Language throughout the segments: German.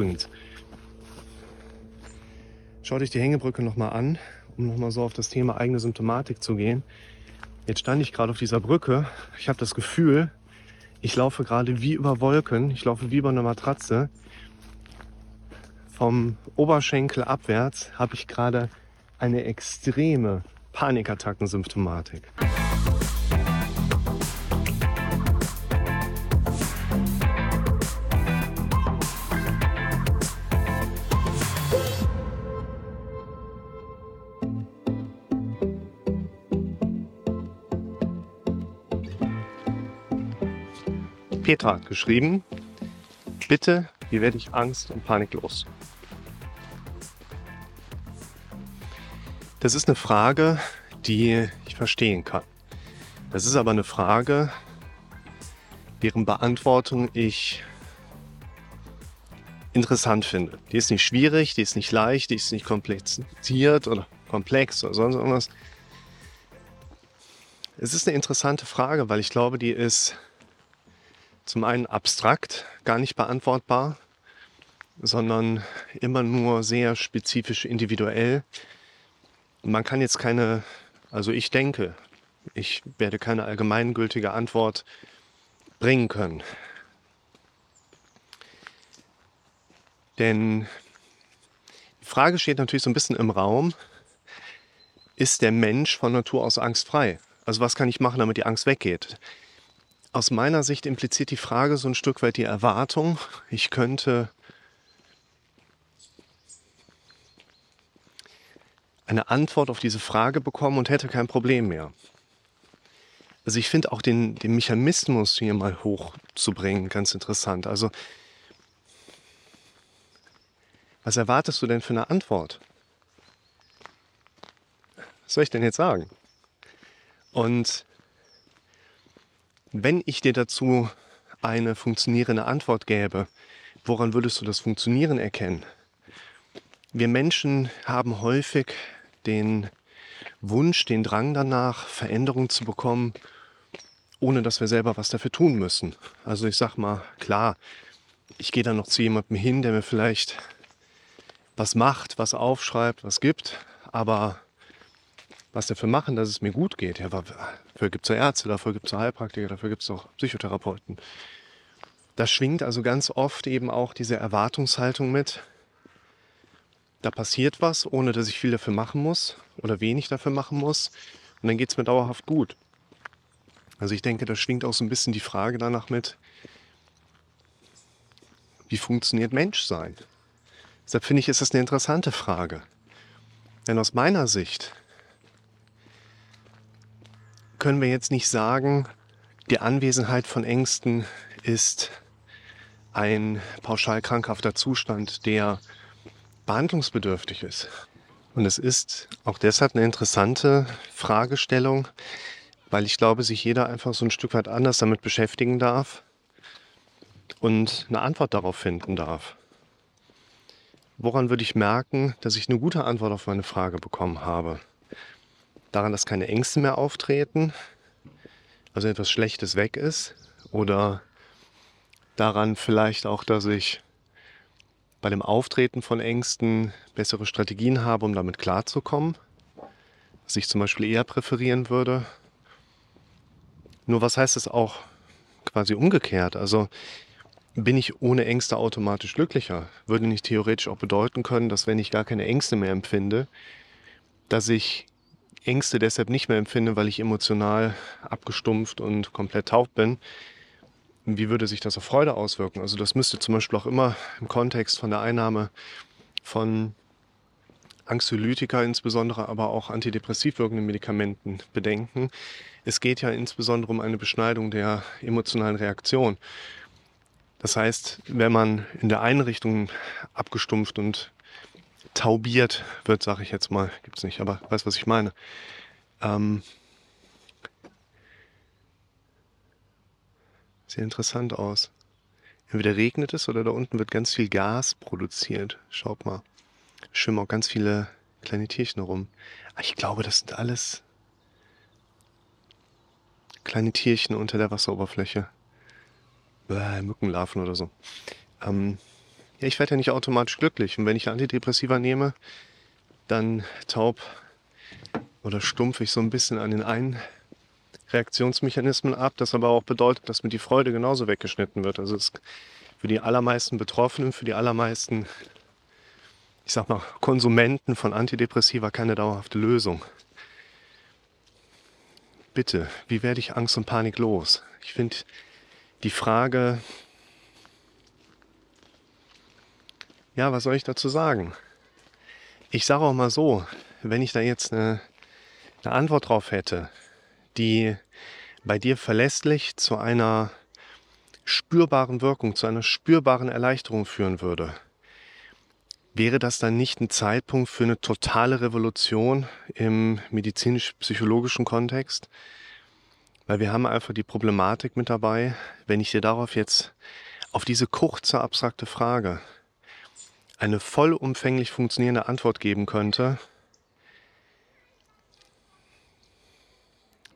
Übrigens, schaut euch die Hängebrücke nochmal an, um nochmal so auf das Thema eigene Symptomatik zu gehen. Jetzt stand ich gerade auf dieser Brücke. Ich habe das Gefühl, ich laufe gerade wie über Wolken. Ich laufe wie über eine Matratze. Vom Oberschenkel abwärts habe ich gerade eine extreme Panikattackensymptomatik. Petra geschrieben, bitte, wie werde ich Angst und Panik los? Das ist eine Frage, die ich verstehen kann. Das ist aber eine Frage, deren Beantwortung ich interessant finde. Die ist nicht schwierig, die ist nicht leicht, die ist nicht kompliziert oder komplex oder sonst irgendwas. Es ist eine interessante Frage, weil ich glaube, die ist zum einen abstrakt, gar nicht beantwortbar, sondern immer nur sehr spezifisch individuell. Man kann jetzt keine, also ich denke, ich werde keine allgemeingültige Antwort bringen können. Denn die Frage steht natürlich so ein bisschen im Raum, ist der Mensch von Natur aus angstfrei? Also was kann ich machen, damit die Angst weggeht? Aus meiner Sicht impliziert die Frage so ein Stück weit die Erwartung, ich könnte eine Antwort auf diese Frage bekommen und hätte kein Problem mehr. Also ich finde auch den, den Mechanismus hier mal hochzubringen ganz interessant. Also was erwartest du denn für eine Antwort? Was soll ich denn jetzt sagen? Und wenn ich dir dazu eine funktionierende Antwort gäbe, woran würdest du das Funktionieren erkennen? Wir Menschen haben häufig den Wunsch, den Drang danach, Veränderung zu bekommen, ohne dass wir selber was dafür tun müssen. Also ich sag mal, klar, ich gehe dann noch zu jemandem hin, der mir vielleicht was macht, was aufschreibt, was gibt, aber was dafür machen, dass es mir gut geht. Ja, dafür gibt es ja Ärzte, dafür gibt es Heilpraktiker, dafür gibt es auch Psychotherapeuten. Da schwingt also ganz oft eben auch diese Erwartungshaltung mit. Da passiert was, ohne dass ich viel dafür machen muss oder wenig dafür machen muss. Und dann geht es mir dauerhaft gut. Also ich denke, da schwingt auch so ein bisschen die Frage danach mit, wie funktioniert Menschsein? Deshalb finde ich, ist das eine interessante Frage. Denn aus meiner Sicht können wir jetzt nicht sagen, die Anwesenheit von Ängsten ist ein pauschal krankhafter Zustand, der behandlungsbedürftig ist. Und es ist auch deshalb eine interessante Fragestellung, weil ich glaube, sich jeder einfach so ein Stück weit anders damit beschäftigen darf und eine Antwort darauf finden darf. Woran würde ich merken, dass ich eine gute Antwort auf meine Frage bekommen habe? Daran, dass keine Ängste mehr auftreten, also etwas Schlechtes weg ist, oder daran vielleicht auch, dass ich bei dem Auftreten von Ängsten bessere Strategien habe, um damit klarzukommen, was ich zum Beispiel eher präferieren würde. Nur was heißt es auch quasi umgekehrt? Also bin ich ohne Ängste automatisch glücklicher? Würde nicht theoretisch auch bedeuten können, dass wenn ich gar keine Ängste mehr empfinde, dass ich Ängste deshalb nicht mehr empfinde, weil ich emotional abgestumpft und komplett taub bin, wie würde sich das auf Freude auswirken? Also das müsste zum Beispiel auch immer im Kontext von der Einnahme von Anxiolytika insbesondere, aber auch antidepressiv wirkenden Medikamenten bedenken. Es geht ja insbesondere um eine Beschneidung der emotionalen Reaktion. Das heißt, wenn man in der einen Richtung abgestumpft und taubiert wird, sage ich jetzt mal. Gibt es nicht, aber weißt, was ich meine. Ähm, sieht interessant aus. Entweder regnet es oder da unten wird ganz viel Gas produziert. Schaut mal. Schwimmen auch ganz viele kleine Tierchen rum. Aber ich glaube, das sind alles kleine Tierchen unter der Wasseroberfläche. Bäh, Mückenlarven oder so. Ähm, Ja, ich werde ja nicht automatisch glücklich. Und wenn ich Antidepressiva nehme, dann taub oder stumpf ich so ein bisschen an den einen Reaktionsmechanismen ab, das aber auch bedeutet, dass mir die Freude genauso weggeschnitten wird. Also es für die allermeisten Betroffenen, für die allermeisten, ich sag mal, Konsumenten von Antidepressiva keine dauerhafte Lösung. Bitte, wie werde ich Angst und Panik los? Ich finde die Frage, ja, was soll ich dazu sagen? Ich sage auch mal so, wenn ich da jetzt eine, eine Antwort drauf hätte, die bei dir verlässlich zu einer spürbaren Wirkung, zu einer spürbaren Erleichterung führen würde, wäre das dann nicht ein Zeitpunkt für eine totale Revolution im medizinisch-psychologischen Kontext? Weil wir haben einfach die Problematik mit dabei, wenn ich dir darauf jetzt auf diese kurze, abstrakte Frage eine vollumfänglich funktionierende Antwort geben könnte,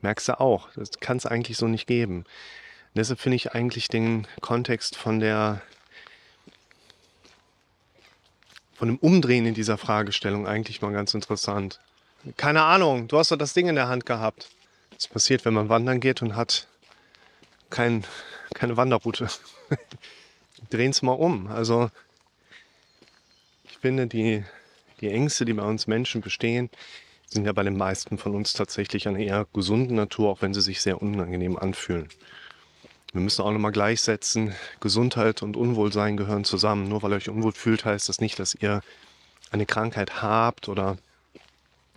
merkst du auch, das kann es eigentlich so nicht geben. Deshalb finde ich eigentlich den Kontext von der von dem Umdrehen in dieser Fragestellung eigentlich mal ganz interessant. Keine Ahnung, du hast doch das Ding in der Hand gehabt. Das passiert, wenn man wandern geht und hat kein, keine Wanderroute. Drehen es mal um. Also finde, die, die Ängste, die bei uns Menschen bestehen, sind ja bei den meisten von uns tatsächlich eine eher gesunde Natur, auch wenn sie sich sehr unangenehm anfühlen. Wir müssen auch nochmal gleichsetzen, Gesundheit und Unwohlsein gehören zusammen. Nur weil ihr euch unwohl fühlt, heißt das nicht, dass ihr eine Krankheit habt oder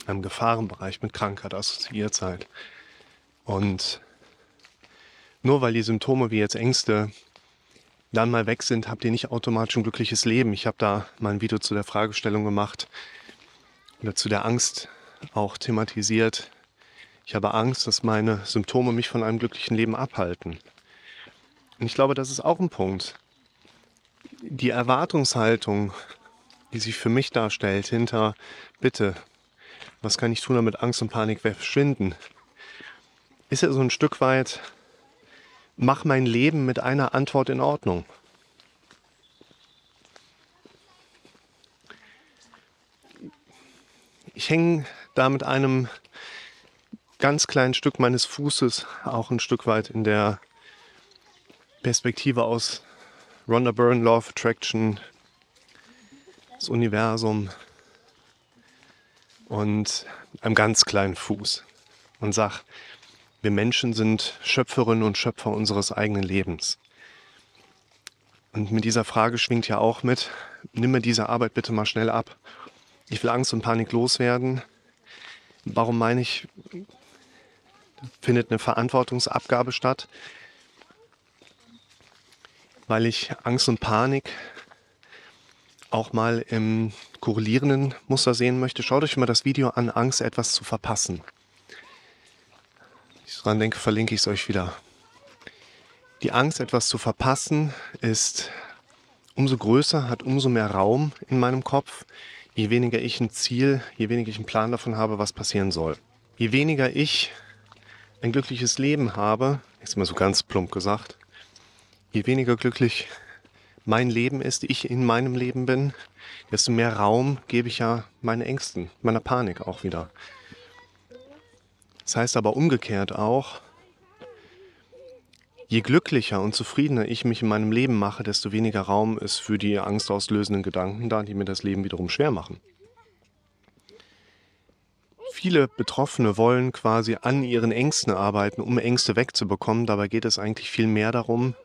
einen Gefahrenbereich mit Krankheit assoziiert seid. Und nur weil die Symptome wie jetzt Ängste dann mal weg sind, habt ihr nicht automatisch ein glückliches Leben. Ich habe da mal ein Video zu der Fragestellung gemacht oder zu der Angst auch thematisiert. Ich habe Angst, dass meine Symptome mich von einem glücklichen Leben abhalten. Und ich glaube, das ist auch ein Punkt. Die Erwartungshaltung, die sich für mich darstellt, hinter, bitte, was kann ich tun, damit Angst und Panik verschwinden, ist ja so ein Stück weit, mach mein Leben mit einer Antwort in Ordnung. Ich hänge da mit einem ganz kleinen Stück meines Fußes auch ein Stück weit in der Perspektive aus Rhonda Byrne, Law of Attraction, das Universum und einem ganz kleinen Fuß und sag, wir Menschen sind Schöpferinnen und Schöpfer unseres eigenen Lebens. Und mit dieser Frage schwingt ja auch mit, nimm mir diese Arbeit bitte mal schnell ab. Ich will Angst und Panik loswerden. Warum meine ich, findet eine Verantwortungsabgabe statt? weil ich Angst und Panik auch mal im korrelierenden Muster sehen möchte. Schaut euch mal das Video an, Angst etwas zu verpassen. Ich dran denke, verlinke ich es euch wieder. Die Angst, etwas zu verpassen, ist umso größer, hat umso mehr Raum in meinem Kopf, je weniger ich ein Ziel, je weniger ich einen Plan davon habe, was passieren soll. Je weniger ich ein glückliches Leben habe, ist mal so ganz plump gesagt, je weniger glücklich mein Leben ist, ich in meinem Leben bin, desto mehr Raum gebe ich ja meinen Ängsten, meiner Panik auch wieder. Das heißt aber umgekehrt auch, je glücklicher und zufriedener ich mich in meinem Leben mache, desto weniger Raum ist für die angstauslösenden Gedanken da, die mir das Leben wiederum schwer machen. Viele Betroffene wollen quasi an ihren Ängsten arbeiten, um Ängste wegzubekommen. Dabei geht es eigentlich viel mehr darum,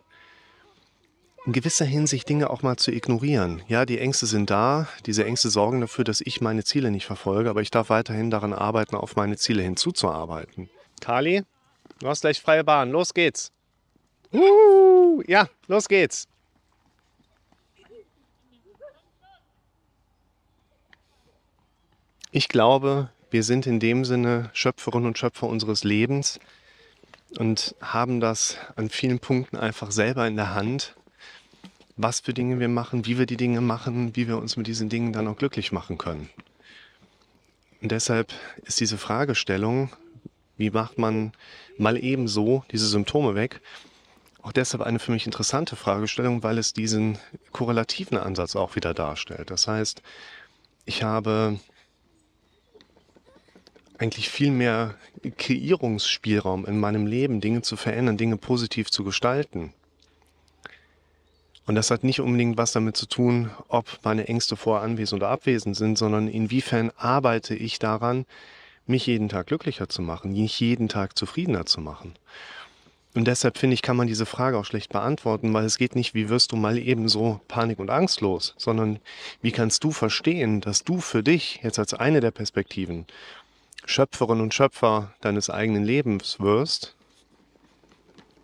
in gewisser Hinsicht Dinge auch mal zu ignorieren. Ja, die Ängste sind da. Diese Ängste sorgen dafür, dass ich meine Ziele nicht verfolge, aber ich darf weiterhin daran arbeiten, auf meine Ziele hinzuzuarbeiten. Kali, du hast gleich freie Bahn. Los geht's. Uh, ja, los geht's. Ich glaube, wir sind in dem Sinne Schöpferinnen und Schöpfer unseres Lebens und haben das an vielen Punkten einfach selber in der Hand was für Dinge wir machen, wie wir die Dinge machen, wie wir uns mit diesen Dingen dann auch glücklich machen können. Und deshalb ist diese Fragestellung, wie macht man mal eben so diese Symptome weg, auch deshalb eine für mich interessante Fragestellung, weil es diesen korrelativen Ansatz auch wieder darstellt. Das heißt, ich habe eigentlich viel mehr Kreierungsspielraum in meinem Leben, Dinge zu verändern, Dinge positiv zu gestalten. Und das hat nicht unbedingt was damit zu tun, ob meine Ängste vorher anwesend oder abwesend sind, sondern inwiefern arbeite ich daran, mich jeden Tag glücklicher zu machen, mich jeden Tag zufriedener zu machen. Und deshalb finde ich, kann man diese Frage auch schlecht beantworten, weil es geht nicht, wie wirst du mal eben so panik- und angstlos, sondern wie kannst du verstehen, dass du für dich jetzt als eine der Perspektiven Schöpferin und Schöpfer deines eigenen Lebens wirst.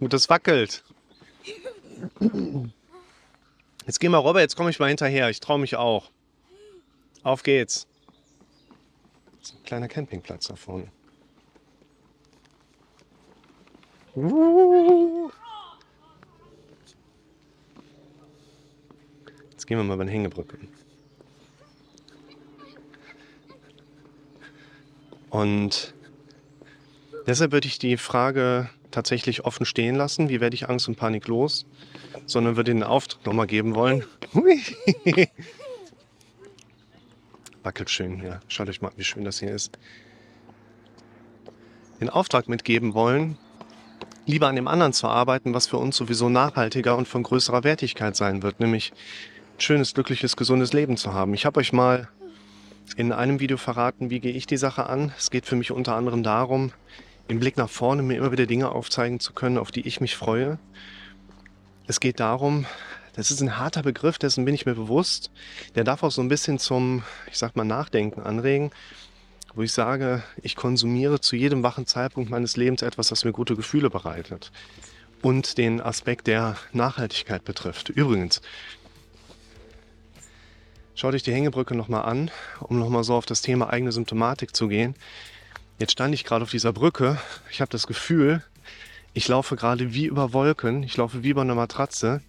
Und das wackelt. Jetzt geh mal rüber, jetzt komme ich mal hinterher. Ich traue mich auch. Auf geht's. Das ist ein kleiner Campingplatz da vorne. Jetzt gehen wir mal über eine Hängebrücke. Und deshalb würde ich die Frage tatsächlich offen stehen lassen, wie werde ich Angst und Panik los, sondern würde den Auftrag nochmal geben wollen. Wackelt schön, ja. Schaut euch mal, wie schön das hier ist. Den Auftrag mitgeben wollen, lieber an dem anderen zu arbeiten, was für uns sowieso nachhaltiger und von größerer Wertigkeit sein wird, nämlich ein schönes, glückliches, gesundes Leben zu haben. Ich habe euch mal in einem Video verraten, wie gehe ich die Sache an. Es geht für mich unter anderem darum, im Blick nach vorne mir immer wieder Dinge aufzeigen zu können, auf die ich mich freue. Es geht darum, das ist ein harter Begriff, dessen bin ich mir bewusst. Der darf auch so ein bisschen zum, ich sag mal, Nachdenken anregen, wo ich sage, ich konsumiere zu jedem wachen Zeitpunkt meines Lebens etwas, das mir gute Gefühle bereitet. Und den Aspekt der Nachhaltigkeit betrifft. Übrigens, Schau dich die Hängebrücke nochmal an, um nochmal so auf das Thema eigene Symptomatik zu gehen. Jetzt stand ich gerade auf dieser Brücke. Ich habe das Gefühl, ich laufe gerade wie über Wolken. Ich laufe wie über einer Matratze.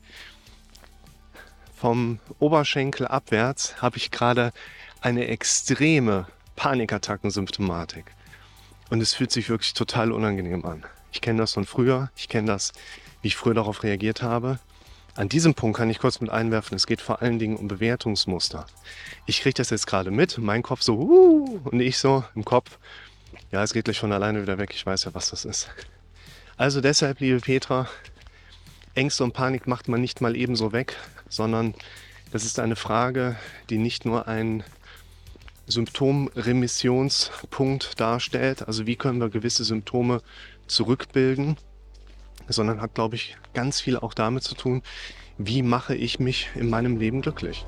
Vom Oberschenkel abwärts habe ich gerade eine extreme Panikattackensymptomatik. Und es fühlt sich wirklich total unangenehm an. Ich kenne das von früher. Ich kenne das, wie ich früher darauf reagiert habe. An diesem Punkt kann ich kurz mit einwerfen, es geht vor allen Dingen um Bewertungsmuster. Ich kriege das jetzt gerade mit, mein Kopf so, uh, und ich so im Kopf, ja, es geht gleich von alleine wieder weg, ich weiß ja, was das ist. Also deshalb, liebe Petra, Ängste und Panik macht man nicht mal ebenso weg, sondern das ist eine Frage, die nicht nur einen Symptomremissionspunkt darstellt, also wie können wir gewisse Symptome zurückbilden, sondern hat, glaube ich, ganz viel auch damit zu tun, wie mache ich mich in meinem Leben glücklich.